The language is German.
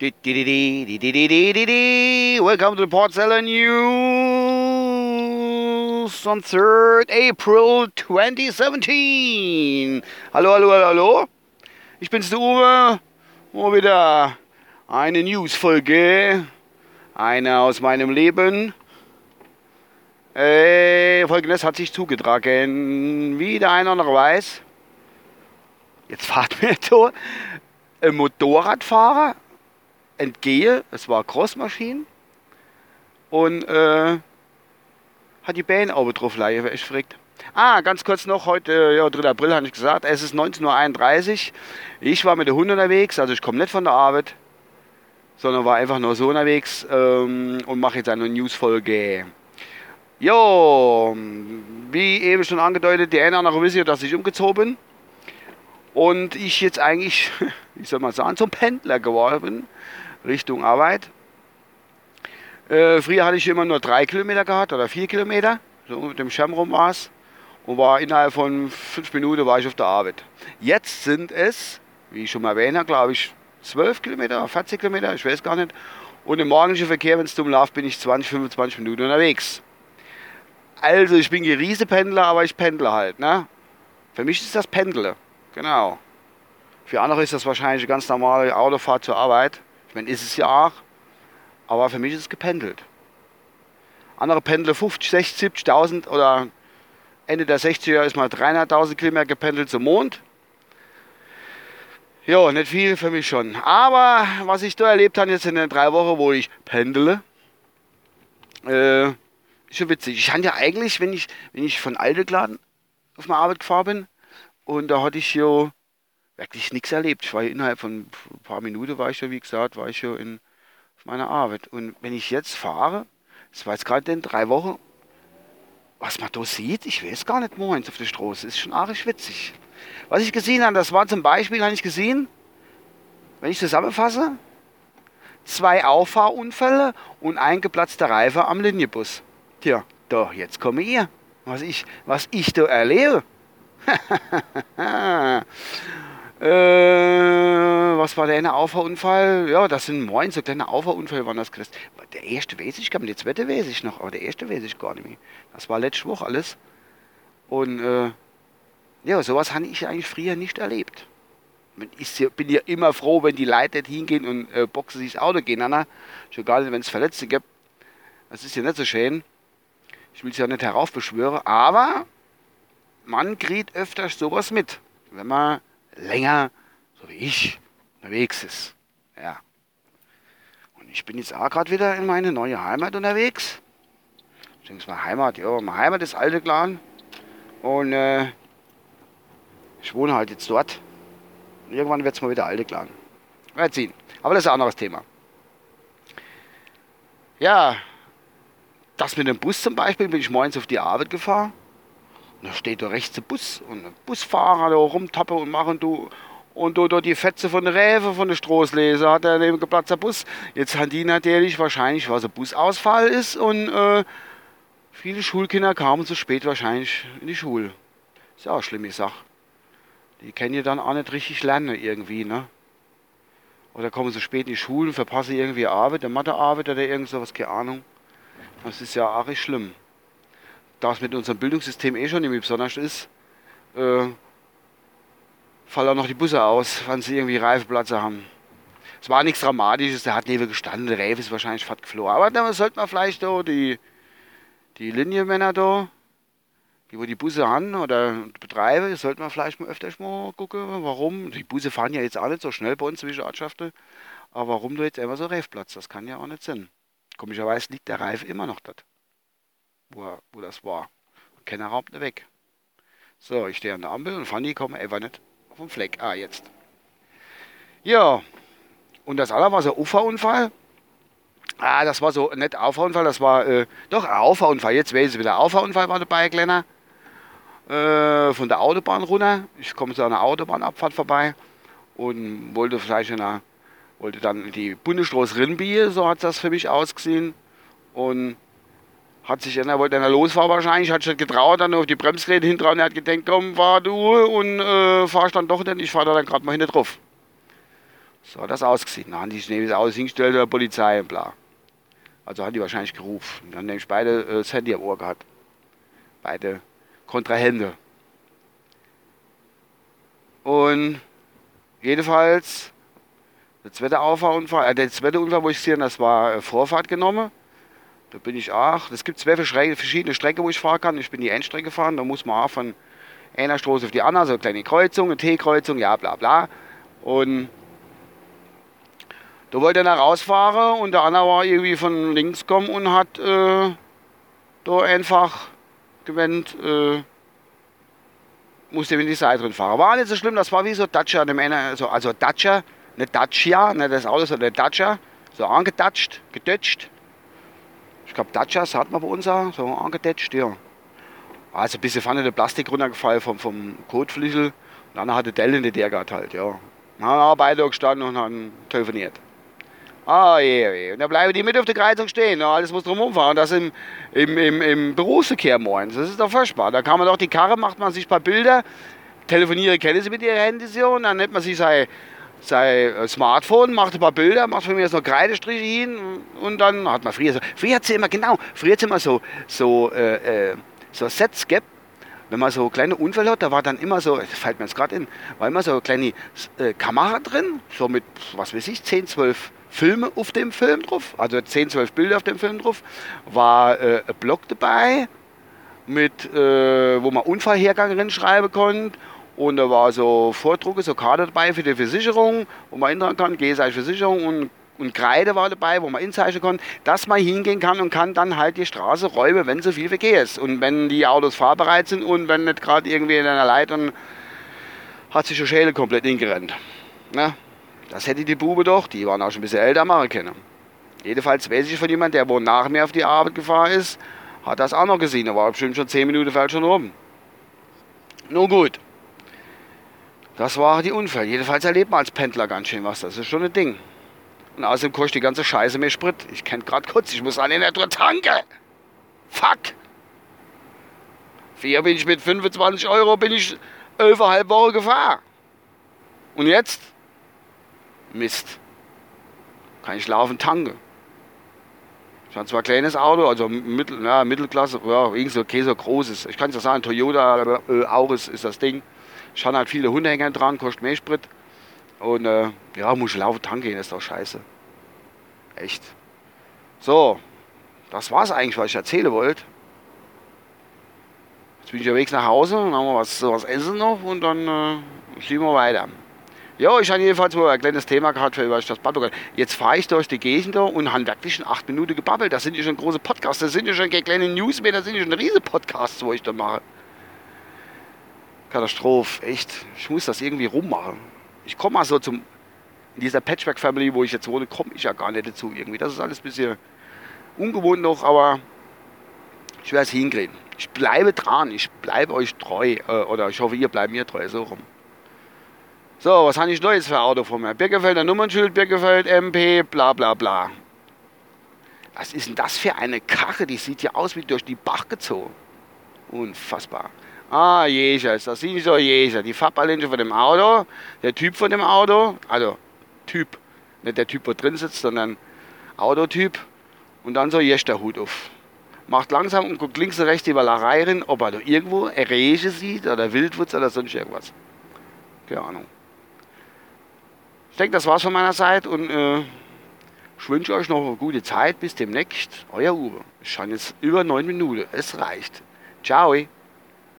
Welcome to the Portseller News on 3rd April 2017. Hallo, hallo, hallo, hallo. Ich bin's, der Uwe. Mal wieder eine News-Folge. Eine aus meinem Leben. Äh, Folgendes hat sich zugetragen. Wie der eine oder andere weiß. Jetzt fahrt mir da ein Motorradfahrer entgehe, es war Crossmaschine und äh, hat die Beine oben drauf wer ich fragt. Ah, ganz kurz noch, heute, ja, 3. April habe ich gesagt, es ist 19.31 Uhr. Ich war mit der Hund unterwegs, also ich komme nicht von der Arbeit, sondern war einfach nur so unterwegs ähm, und mache jetzt eine Newsfolge. Jo, wie eben schon angedeutet, die eine oder andere wissen dass ich umgezogen bin. Und ich jetzt eigentlich, ich soll mal sagen, zum Pendler geworden bin. Richtung Arbeit. Äh, früher hatte ich immer nur drei Kilometer gehabt oder vier Kilometer, so mit dem Schirm rum war es. Und war innerhalb von fünf Minuten war ich auf der Arbeit. Jetzt sind es, wie ich schon mal erwähnt habe, glaube ich, 12 Kilometer, 40 Kilometer, ich weiß gar nicht. Und im morgendlichen Verkehr, wenn es dumm läuft, bin ich 20, 25 Minuten unterwegs. Also ich bin Riesependler, aber ich pendle halt. Ne? Für mich ist das Pendeln. Genau. Für andere ist das wahrscheinlich eine ganz normale Autofahrt zur Arbeit. Meine, ist es ja auch. Aber für mich ist es gependelt. Andere pendeln 50, 60, 70.000 oder Ende der 60er ist mal 300.000 Kilometer gependelt zum Mond. Ja, nicht viel für mich schon. Aber was ich da erlebt habe jetzt in den drei Wochen, wo ich pendele, äh, ist schon witzig. Ich hatte ja eigentlich, wenn ich, wenn ich von Aldegladen auf meine Arbeit gefahren bin, und da hatte ich ja wirklich nichts erlebt. Ich war innerhalb von paar Minuten, war ich ja, wie gesagt, war ich ja in meiner Arbeit. Und wenn ich jetzt fahre, das war jetzt gerade in drei Wochen, was man da sieht, ich weiß gar nicht morgens auf der Straße, ist schon arg witzig. Was ich gesehen habe, das war zum Beispiel, habe ich gesehen, wenn ich zusammenfasse, zwei Auffahrunfälle und ein geplatzter Reifen am Linienbus. Tja, doch, jetzt komme ihr. Was ich, was ich da erlebe. Äh, was war der eine Auffahrunfall? Ja, das sind moin, so kleine Auffahrunfälle waren das Christ. Der erste weiß ich, der zweite weiß ich noch, aber der erste weiß ich gar nicht mehr. Das war letzte Woche alles. Und äh, ja, sowas habe ich eigentlich früher nicht erlebt. Ich bin ja immer froh, wenn die Leute hingehen und äh, boxen sich das Auto gehen. Na, schon gar nicht, wenn es Verletzte gibt. Das ist ja nicht so schön. Ich will es ja nicht heraufbeschwören, aber man kriegt öfters sowas mit, wenn man länger, so wie ich, unterwegs ist. Ja. Und ich bin jetzt auch gerade wieder in meine neue Heimat unterwegs. Beziehungsweise Heimat, ja, meine Heimat ist alte Clan. Und äh, ich wohne halt jetzt dort. Und irgendwann wird es mal wieder alte Clan. Mal ziehen. Aber das ist ein anderes Thema. Ja, das mit dem Bus zum Beispiel, bin ich morgens auf die Arbeit gefahren. Da steht rechts der Bus und Busfahrer da rumtappe und machen du und da die Fetze von der Räfe von der Straßlese hat er neben geplatzter Bus. Jetzt haben die natürlich wahrscheinlich, was ein Busausfall ist und äh, viele Schulkinder kamen zu spät wahrscheinlich in die Schule. Ist ja auch eine schlimme Sache. Die können ja dann auch nicht richtig lernen irgendwie, ne? Oder kommen so spät in die Schule und verpassen irgendwie Arbeit, der Mathearbeit oder irgend sowas, keine Ahnung. Das ist ja auch schlimm da es mit unserem Bildungssystem eh schon irgendwie besonders ist, äh, fallen auch noch die Busse aus, wenn sie irgendwie Reifenplatze haben. Es war nichts Dramatisches, der hat neben gestanden, der Reif ist wahrscheinlich fast geflohen. Aber da sollte man vielleicht da die, die Linienmänner da, die wo die Busse haben oder betreiben, sollte man vielleicht mal öfters mal gucken, warum. Die Busse fahren ja jetzt auch nicht so schnell bei uns zwischen Ortschaften, aber warum du jetzt immer so Reifplatz? Das kann ja auch nicht sein. Komischerweise liegt der Reif immer noch dort wo, wo das war. Keiner raubt nicht weg. So, ich stehe an der Ampel und Fanny kommt einfach nicht auf den Fleck. Ah, jetzt. Ja, und das andere war so ein Uferunfall. Ah, das war so nicht Auffahrunfall, das war äh, doch ein Auffahrunfall. Jetzt weiß ich wieder, Auffahrunfall war dabei, kleiner. Äh, von der Autobahn runter. Ich komme zu einer Autobahnabfahrt vorbei und wollte vielleicht eine, wollte dann die Bundesstraße Rinnbier, so hat das für mich ausgesehen. Und hat sich einer, wollte einer losfahren wahrscheinlich, hat sich getraut, dann auf die Bremsgeräte hintrauen, er hat gedacht, komm, fahr du und äh, fahrst dann doch nicht, ich fahr da dann gerade mal hinten drauf. So hat das ausgesehen. Dann haben die Schnee alles hingestellt der Polizei und bla. Also hat die wahrscheinlich gerufen. Dann nämlich beide äh, das Handy am Ohr gehabt. Beide Kontrahente. Und jedenfalls, der zweite Auffahrunfall, äh, der zweite Unfall, wo ich gesehen das war äh, Vorfahrt genommen. Da bin ich auch. Es gibt zwei verschiedene Strecken, wo ich fahren kann. Ich bin die Endstrecke gefahren. Da muss man auch von einer Straße auf die andere, so eine kleine Kreuzung, eine T-Kreuzung, ja, bla, bla. Und da wollte einer rausfahren und der andere war irgendwie von links gekommen und hat äh, da einfach gewendet, äh, musste in die Seite drin fahren. War nicht so schlimm, das war wie so Dacia, also, also Dacia, eine Dacia, nicht das Auto, sondern eine Dacia, so angedatscht, gedatscht. Ich glaube, Dacias hat man bei uns auch, so angedatscht, ja. Also ein bisschen vorne der Plastik runtergefallen vom, vom Kotflügel und dann hat der Dell in der gehabt halt, ja. Dann haben beide gestanden und haben telefoniert. Ah, je, je. Und dann bleiben die mit auf der Kreuzung stehen. Ja, alles muss drum umfahren. Das im, im, im, im Berufsverkehr morgens. Das ist doch furchtbar. Da kann man doch die Karre, macht man sich ein paar Bilder, telefoniere, kennen Sie mit Ihren hier und dann nimmt man sich sein, sein Smartphone, macht ein paar Bilder, macht von mir so Kreidestriche hin und dann hat man früher so, früher hat sie immer, genau, früher hat sie immer so, so, äh, äh so Sets gehabt, wenn man so kleine Unfälle hat, da war dann immer so, das fällt mir jetzt gerade in, war immer so eine kleine äh, Kamera drin, so mit, was weiß ich, 10, 12 Filme auf dem Film drauf, also 10, 12 Bilder auf dem Film drauf, war äh, ein Blog dabei, mit, äh, wo man Unfallhergang schreiben konnte. Und da war so Vordrucke, so Karte dabei für die Versicherung, wo man eintragen kann, GSI Versicherung und, und Kreide war dabei, wo man inzeichnen kann, dass man hingehen kann und kann dann halt die Straße räumen, wenn so viel Verkehr ist. Und wenn die Autos fahrbereit sind und wenn nicht gerade irgendwie in einer Leitung hat sich die Schäle komplett hingerannt. Na, das hätte die Bube doch, die waren auch schon ein bisschen älter, machen können. Jedenfalls weiß ich von jemandem, der wohl nach mir auf die Arbeit gefahren ist, hat das auch noch gesehen. Da war bestimmt schon 10 Minuten falsch schon rum. Nun gut. Das war die Unfall. Jedenfalls erlebt man als Pendler ganz schön was. Das ist schon ein Ding. Und außerdem kostet die ganze Scheiße mehr Sprit. Ich kenne gerade kurz, ich muss an den Tour tanken. Fuck. Hier bin ich mit 25 Euro bin ich 11,5 Wochen gefahren. Und jetzt? Mist. Kann ich laufen tanken. Ich habe zwar ein kleines Auto, also Mittel, ja, Mittelklasse, ja, irgendwie so, okay, so großes. Ich kann es ja sagen, Toyota äh, Auris ist das Ding. Ich habe halt viele Hundehänger dran, kostet mehr Sprit. Und äh, ja, muss ich laufen tanken gehen, ist doch scheiße. Echt. So, das war es eigentlich, was ich erzählen wollte. Jetzt bin ich unterwegs nach Hause, dann haben wir was, was essen noch und dann äh, schieben wir weiter. Ja, ich habe jedenfalls mal ein kleines Thema gehabt, für ich das babbeln Jetzt fahre ich durch die Gegend und habe wirklich schon acht Minuten gebabbelt. Das sind ja schon große Podcasts, das sind ja schon kleine News mehr, das sind ja schon riesige Podcasts, wo ich da mache. Katastrophe, echt. Ich muss das irgendwie rummachen. Ich komme mal so zum, in dieser Patchwork-Family, wo ich jetzt wohne, komme ich ja gar nicht dazu irgendwie. Das ist alles ein bisschen ungewohnt noch, aber ich werde es hinkriegen. Ich bleibe dran, ich bleibe euch treu. Äh, oder ich hoffe, ihr bleibt mir treu, so rum. So, was habe ich Neues für Auto von mir? Birkefelder Nummernschild, Birkefeld MP, bla bla bla. Was ist denn das für eine Karre? Die sieht ja aus wie durch die Bach gezogen. Unfassbar. Ah, Jesus, das sieht so Jesus. Die Farbbalance von dem Auto, der Typ von dem Auto, also Typ, nicht der Typ, wo drin sitzt, sondern Autotyp. Und dann so der Hut auf. Macht langsam und guckt links und rechts die Wallerei rein, ob er da irgendwo Reche sieht oder Wildwutz oder sonst irgendwas. Keine Ahnung. Ich denke, das war's von meiner Seite und äh, ich wünsche euch noch eine gute Zeit. Bis demnächst. Euer Uwe. Ich schaue jetzt über neun Minuten. Es reicht. Ciao.